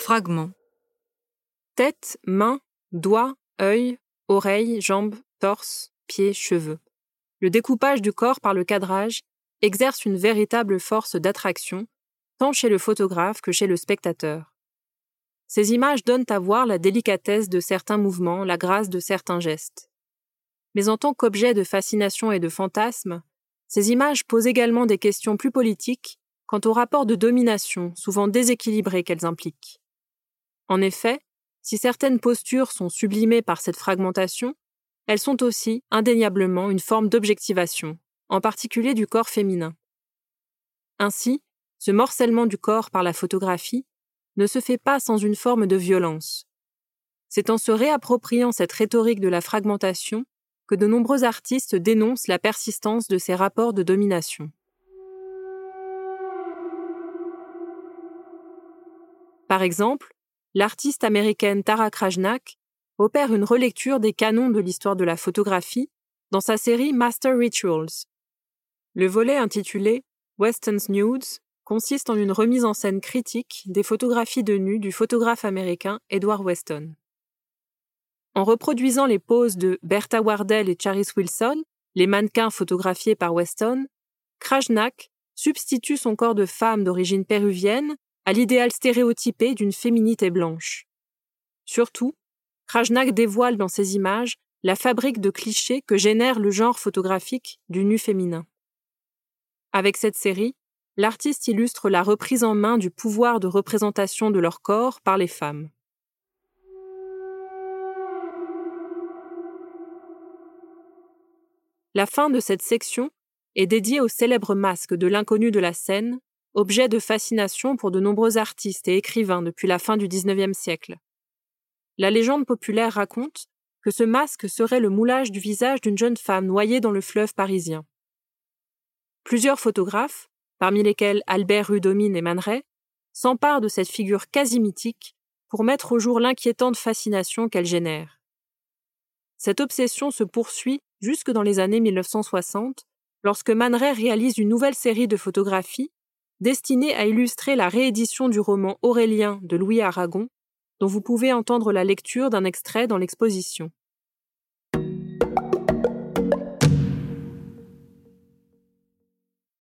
Fragment. Tête, main, doigts, œil, oreilles, jambes, torse, pieds, cheveux. Le découpage du corps par le cadrage exerce une véritable force d'attraction, tant chez le photographe que chez le spectateur. Ces images donnent à voir la délicatesse de certains mouvements, la grâce de certains gestes. Mais en tant qu'objet de fascination et de fantasme, ces images posent également des questions plus politiques quant au rapport de domination souvent déséquilibré qu'elles impliquent. En effet, si certaines postures sont sublimées par cette fragmentation, elles sont aussi indéniablement une forme d'objectivation, en particulier du corps féminin. Ainsi, ce morcellement du corps par la photographie ne se fait pas sans une forme de violence. C'est en se réappropriant cette rhétorique de la fragmentation que de nombreux artistes dénoncent la persistance de ces rapports de domination. Par exemple, l'artiste américaine Tara Krajnak opère une relecture des canons de l'histoire de la photographie dans sa série Master Rituals. Le volet intitulé Weston's Nudes consiste en une remise en scène critique des photographies de nus du photographe américain Edward Weston. En reproduisant les poses de Bertha Wardell et Charis Wilson, les mannequins photographiés par Weston, Krajnak substitue son corps de femme d'origine péruvienne à l'idéal stéréotypé d'une féminité blanche. Surtout, Krajnak dévoile dans ses images la fabrique de clichés que génère le genre photographique du nu féminin. Avec cette série, l'artiste illustre la reprise en main du pouvoir de représentation de leur corps par les femmes. La fin de cette section est dédiée au célèbre masque de l'inconnu de la scène, objet de fascination pour de nombreux artistes et écrivains depuis la fin du XIXe siècle. La légende populaire raconte que ce masque serait le moulage du visage d'une jeune femme noyée dans le fleuve parisien. Plusieurs photographes, parmi lesquels Albert Rudomine et Man s'emparent de cette figure quasi mythique pour mettre au jour l'inquiétante fascination qu'elle génère. Cette obsession se poursuit jusque dans les années 1960, lorsque Man réalise une nouvelle série de photographies destiné à illustrer la réédition du roman Aurélien de Louis Aragon, dont vous pouvez entendre la lecture d'un extrait dans l'exposition.